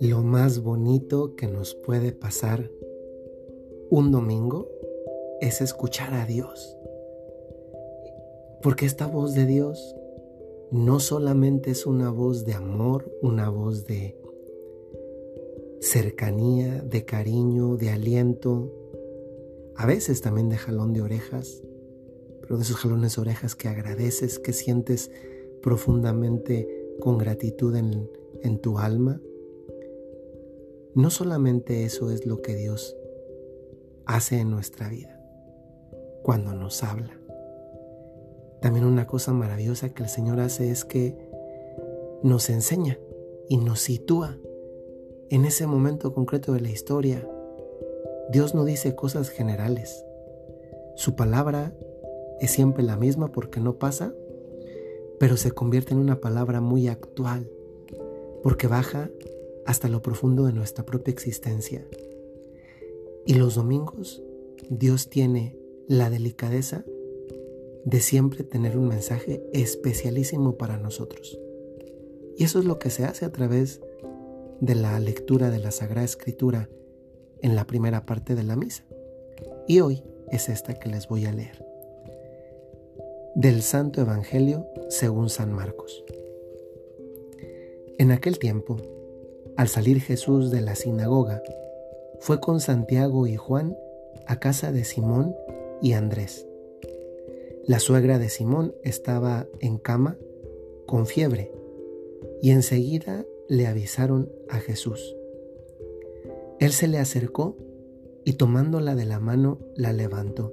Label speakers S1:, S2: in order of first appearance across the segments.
S1: Lo más bonito que nos puede pasar un domingo es escuchar a Dios. Porque esta voz de Dios no solamente es una voz de amor, una voz de cercanía, de cariño, de aliento, a veces también de jalón de orejas, de esos jalones orejas que agradeces, que sientes profundamente con gratitud en, en tu alma no solamente eso es lo que Dios hace en nuestra vida, cuando nos habla. También una cosa maravillosa que el Señor hace es que nos enseña y nos sitúa en ese momento concreto de la historia. Dios no dice cosas generales. Su palabra es siempre la misma porque no pasa, pero se convierte en una palabra muy actual, porque baja hasta lo profundo de nuestra propia existencia. Y los domingos Dios tiene la delicadeza de siempre tener un mensaje especialísimo para nosotros. Y eso es lo que se hace a través de la lectura de la Sagrada Escritura en la primera parte de la misa. Y hoy es esta que les voy a leer. Del Santo Evangelio según San Marcos. En aquel tiempo, al salir Jesús de la sinagoga, fue con Santiago y Juan a casa de Simón y Andrés. La suegra de Simón estaba en cama con fiebre y enseguida le avisaron a Jesús. Él se le acercó y tomándola de la mano la levantó.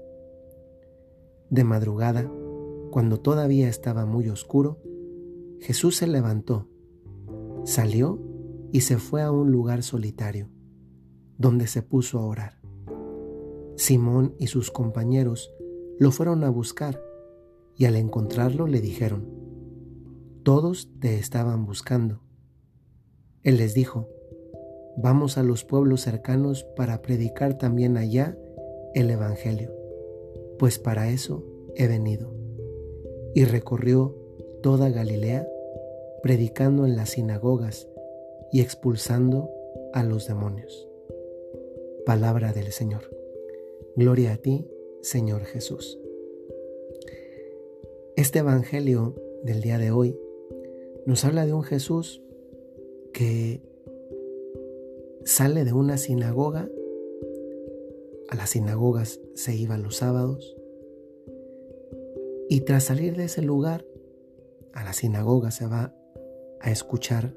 S1: De madrugada, cuando todavía estaba muy oscuro, Jesús se levantó Salió y se fue a un lugar solitario, donde se puso a orar. Simón y sus compañeros lo fueron a buscar y al encontrarlo le dijeron, todos te estaban buscando. Él les dijo, vamos a los pueblos cercanos para predicar también allá el Evangelio, pues para eso he venido. Y recorrió toda Galilea predicando en las sinagogas y expulsando a los demonios. Palabra del Señor. Gloria a ti, Señor Jesús. Este Evangelio del día de hoy nos habla de un Jesús que sale de una sinagoga, a las sinagogas se iba los sábados, y tras salir de ese lugar, a la sinagoga se va a escuchar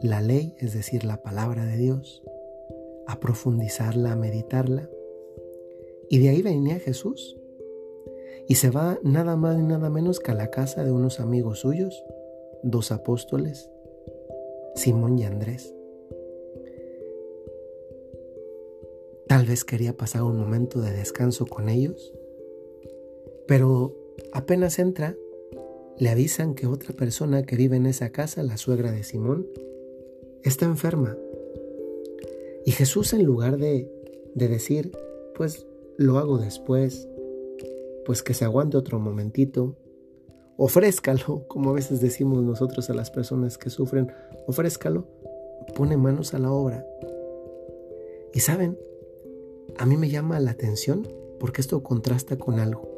S1: la ley, es decir, la palabra de Dios, a profundizarla, a meditarla. Y de ahí venía Jesús. Y se va nada más ni nada menos que a la casa de unos amigos suyos, dos apóstoles, Simón y Andrés. Tal vez quería pasar un momento de descanso con ellos, pero apenas entra, le avisan que otra persona que vive en esa casa, la suegra de Simón, está enferma. Y Jesús en lugar de, de decir, pues lo hago después, pues que se aguante otro momentito, ofrézcalo, como a veces decimos nosotros a las personas que sufren, ofrézcalo, pone manos a la obra. Y saben, a mí me llama la atención porque esto contrasta con algo.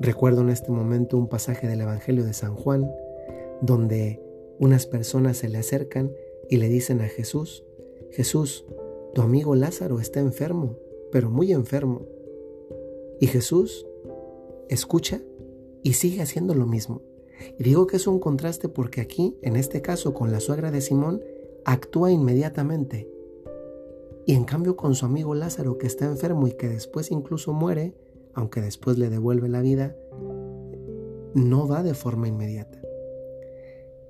S1: Recuerdo en este momento un pasaje del Evangelio de San Juan, donde unas personas se le acercan y le dicen a Jesús, Jesús, tu amigo Lázaro está enfermo, pero muy enfermo. Y Jesús escucha y sigue haciendo lo mismo. Y digo que es un contraste porque aquí, en este caso con la suegra de Simón, actúa inmediatamente. Y en cambio con su amigo Lázaro, que está enfermo y que después incluso muere, aunque después le devuelve la vida, no va de forma inmediata.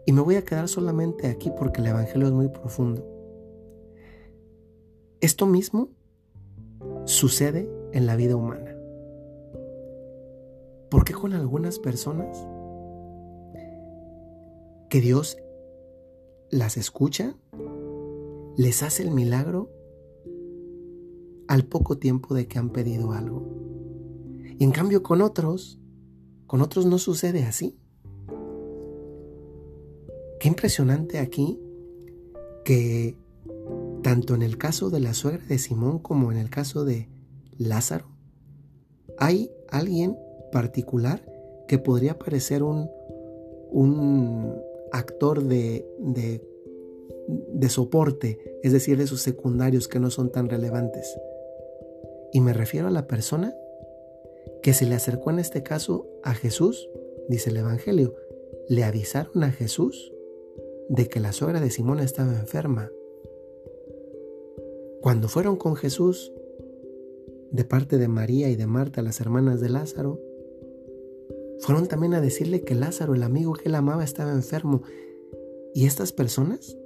S1: Y me voy a quedar solamente aquí porque el Evangelio es muy profundo. Esto mismo sucede en la vida humana. ¿Por qué con algunas personas que Dios las escucha, les hace el milagro al poco tiempo de que han pedido algo? Y en cambio con otros, con otros no sucede así. Qué impresionante aquí que tanto en el caso de la suegra de Simón como en el caso de Lázaro, hay alguien particular que podría parecer un, un actor de, de, de soporte, es decir, de esos secundarios que no son tan relevantes. Y me refiero a la persona que se le acercó en este caso a Jesús, dice el Evangelio. Le avisaron a Jesús de que la suegra de Simón estaba enferma. Cuando fueron con Jesús, de parte de María y de Marta, las hermanas de Lázaro, fueron también a decirle que Lázaro, el amigo que él amaba, estaba enfermo. ¿Y estas personas?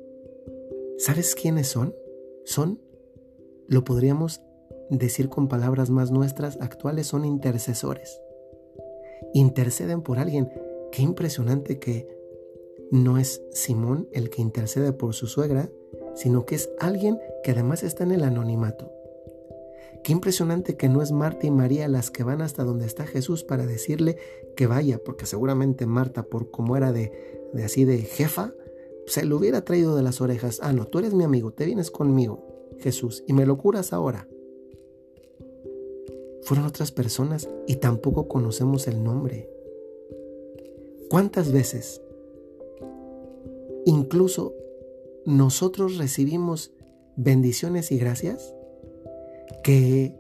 S1: ¿Sabes quiénes son? Son, lo podríamos decir con palabras más nuestras, actuales, son intercesores. Interceden por alguien. Qué impresionante que no es Simón el que intercede por su suegra, sino que es alguien que además está en el anonimato. Qué impresionante que no es Marta y María las que van hasta donde está Jesús para decirle que vaya, porque seguramente Marta, por como era de, de así de jefa, se lo hubiera traído de las orejas. Ah, no, tú eres mi amigo, te vienes conmigo, Jesús, y me lo curas ahora. Fueron otras personas y tampoco conocemos el nombre. ¿Cuántas veces Incluso nosotros recibimos bendiciones y gracias que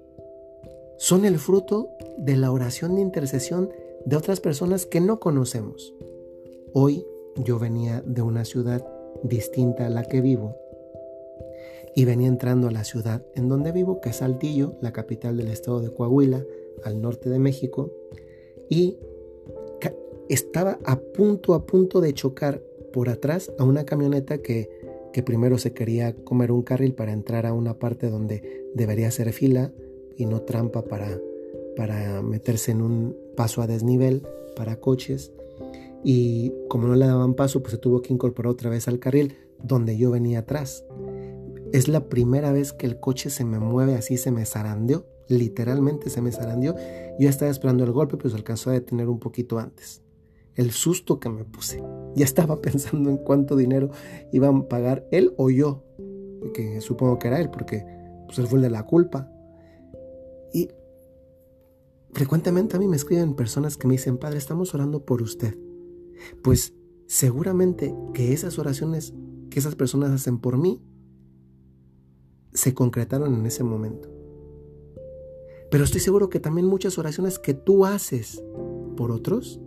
S1: son el fruto de la oración de intercesión de otras personas que no conocemos. Hoy yo venía de una ciudad distinta a la que vivo y venía entrando a la ciudad en donde vivo, que es Saltillo, la capital del estado de Coahuila, al norte de México, y estaba a punto, a punto de chocar por atrás a una camioneta que, que primero se quería comer un carril para entrar a una parte donde debería ser fila y no trampa para, para meterse en un paso a desnivel para coches. Y como no le daban paso, pues se tuvo que incorporar otra vez al carril donde yo venía atrás. Es la primera vez que el coche se me mueve así, se me zarandeó, literalmente se me zarandeó. Yo estaba esperando el golpe, pues alcanzó a detener un poquito antes el susto que me puse. Ya estaba pensando en cuánto dinero iban a pagar él o yo, que supongo que era él, porque pues, él fue el de la culpa. Y frecuentemente a mí me escriben personas que me dicen, Padre, estamos orando por usted. Pues seguramente que esas oraciones que esas personas hacen por mí se concretaron en ese momento. Pero estoy seguro que también muchas oraciones que tú haces por otros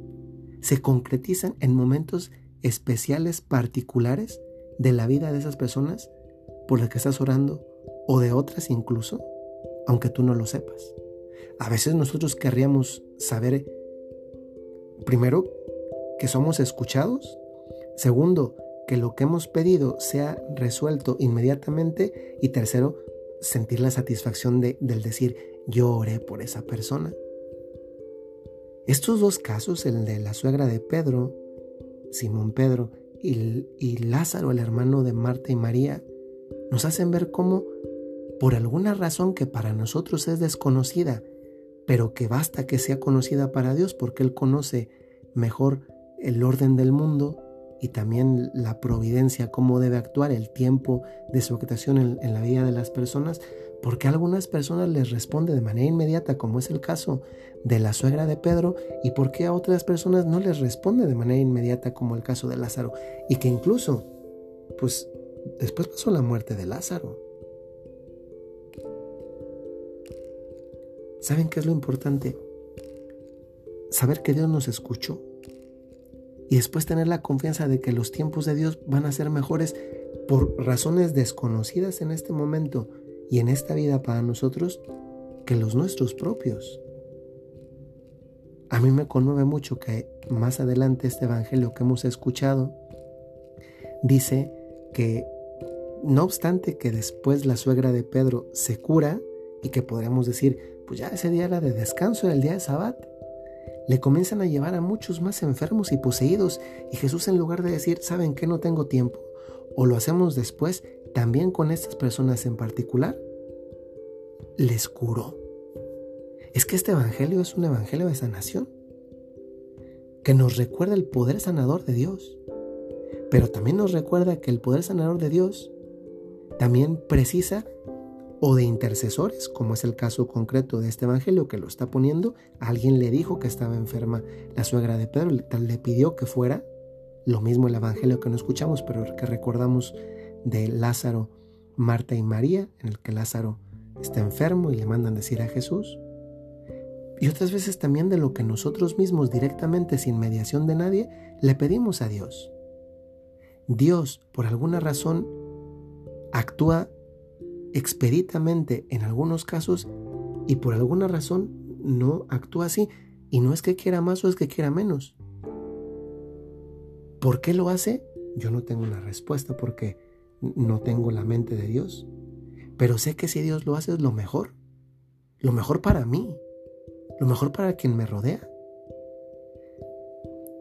S1: se concretizan en momentos especiales, particulares de la vida de esas personas por las que estás orando o de otras incluso, aunque tú no lo sepas. A veces nosotros querríamos saber, primero, que somos escuchados, segundo, que lo que hemos pedido sea resuelto inmediatamente y tercero, sentir la satisfacción de, del decir, yo oré por esa persona. Estos dos casos, el de la suegra de Pedro, Simón Pedro, y, y, Lázaro, el hermano de Marta y María, nos hacen ver cómo, por alguna razón que para nosotros es desconocida, pero que basta que sea conocida para Dios porque Él conoce mejor el orden del mundo y también la providencia, cómo debe actuar, el tiempo de su actuación en, la vida de las personas, porque a algunas personas les responde de manera inmediata, como es el caso de la suegra de Pedro, y por qué a otras personas no les responde de manera inmediata, como el caso de Lázaro, y que incluso, pues después pasó la muerte de Lázaro. ¿Saben qué es lo importante? Saber que Dios nos escuchó y después tener la confianza de que los tiempos de Dios van a ser mejores por razones desconocidas en este momento y en esta vida para nosotros que los nuestros propios. A mí me conmueve mucho que más adelante este evangelio que hemos escuchado dice que no obstante que después la suegra de Pedro se cura y que podríamos decir, pues ya ese día era de descanso, era el día de Sabbat, le comienzan a llevar a muchos más enfermos y poseídos y Jesús en lugar de decir, ¿saben que no tengo tiempo? O lo hacemos después, también con estas personas en particular, les curó. Es que este evangelio es un evangelio de sanación, que nos recuerda el poder sanador de Dios, pero también nos recuerda que el poder sanador de Dios también precisa o de intercesores, como es el caso concreto de este evangelio que lo está poniendo, alguien le dijo que estaba enferma la suegra de Pedro, le pidió que fuera, lo mismo el evangelio que no escuchamos, pero que recordamos de Lázaro, Marta y María, en el que Lázaro está enfermo y le mandan decir a Jesús. Y otras veces también de lo que nosotros mismos directamente, sin mediación de nadie, le pedimos a Dios. Dios, por alguna razón, actúa expeditamente en algunos casos y por alguna razón no actúa así. Y no es que quiera más o es que quiera menos. ¿Por qué lo hace? Yo no tengo una respuesta porque no tengo la mente de Dios. Pero sé que si Dios lo hace es lo mejor. Lo mejor para mí. Lo mejor para quien me rodea.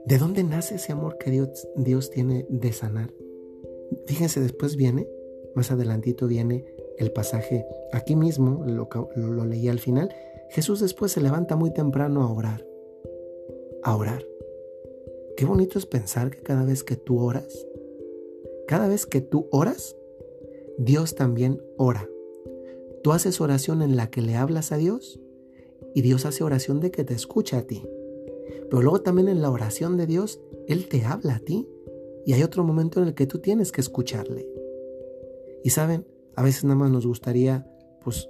S1: ¿De dónde nace ese amor que Dios, Dios tiene de sanar? Fíjense, después viene, más adelantito viene el pasaje, aquí mismo, lo, lo leí al final, Jesús después se levanta muy temprano a orar. A orar. Qué bonito es pensar que cada vez que tú oras, cada vez que tú oras, Dios también ora. Tú haces oración en la que le hablas a Dios y Dios hace oración de que te escucha a ti. Pero luego también en la oración de Dios, Él te habla a ti y hay otro momento en el que tú tienes que escucharle. Y saben, a veces nada más nos gustaría pues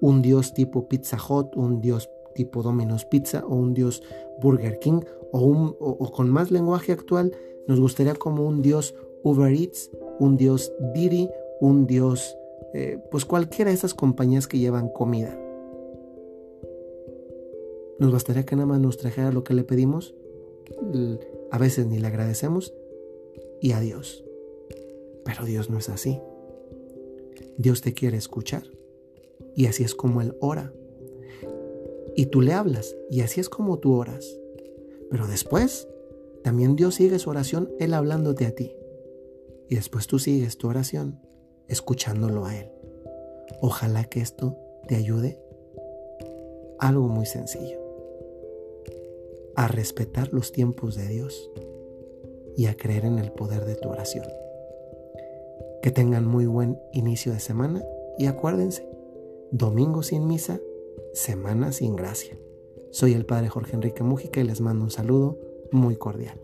S1: un Dios tipo Pizza Hut, un Dios tipo Domino's Pizza o un Dios Burger King o, un, o con más lenguaje actual nos gustaría como un Dios Uber Eats, un Dios Didi, un Dios, eh, pues cualquiera de esas compañías que llevan comida. Nos bastaría que nada más nos trajera lo que le pedimos, a veces ni le agradecemos y adiós. Pero Dios no es así. Dios te quiere escuchar y así es como Él ora. Y tú le hablas y así es como tú oras. Pero después, también Dios sigue su oración, Él hablándote a ti. Y después tú sigues tu oración escuchándolo a Él. Ojalá que esto te ayude. Algo muy sencillo. A respetar los tiempos de Dios y a creer en el poder de tu oración. Que tengan muy buen inicio de semana y acuérdense, domingo sin misa, semana sin gracia. Soy el Padre Jorge Enrique Mújica y les mando un saludo muy cordial.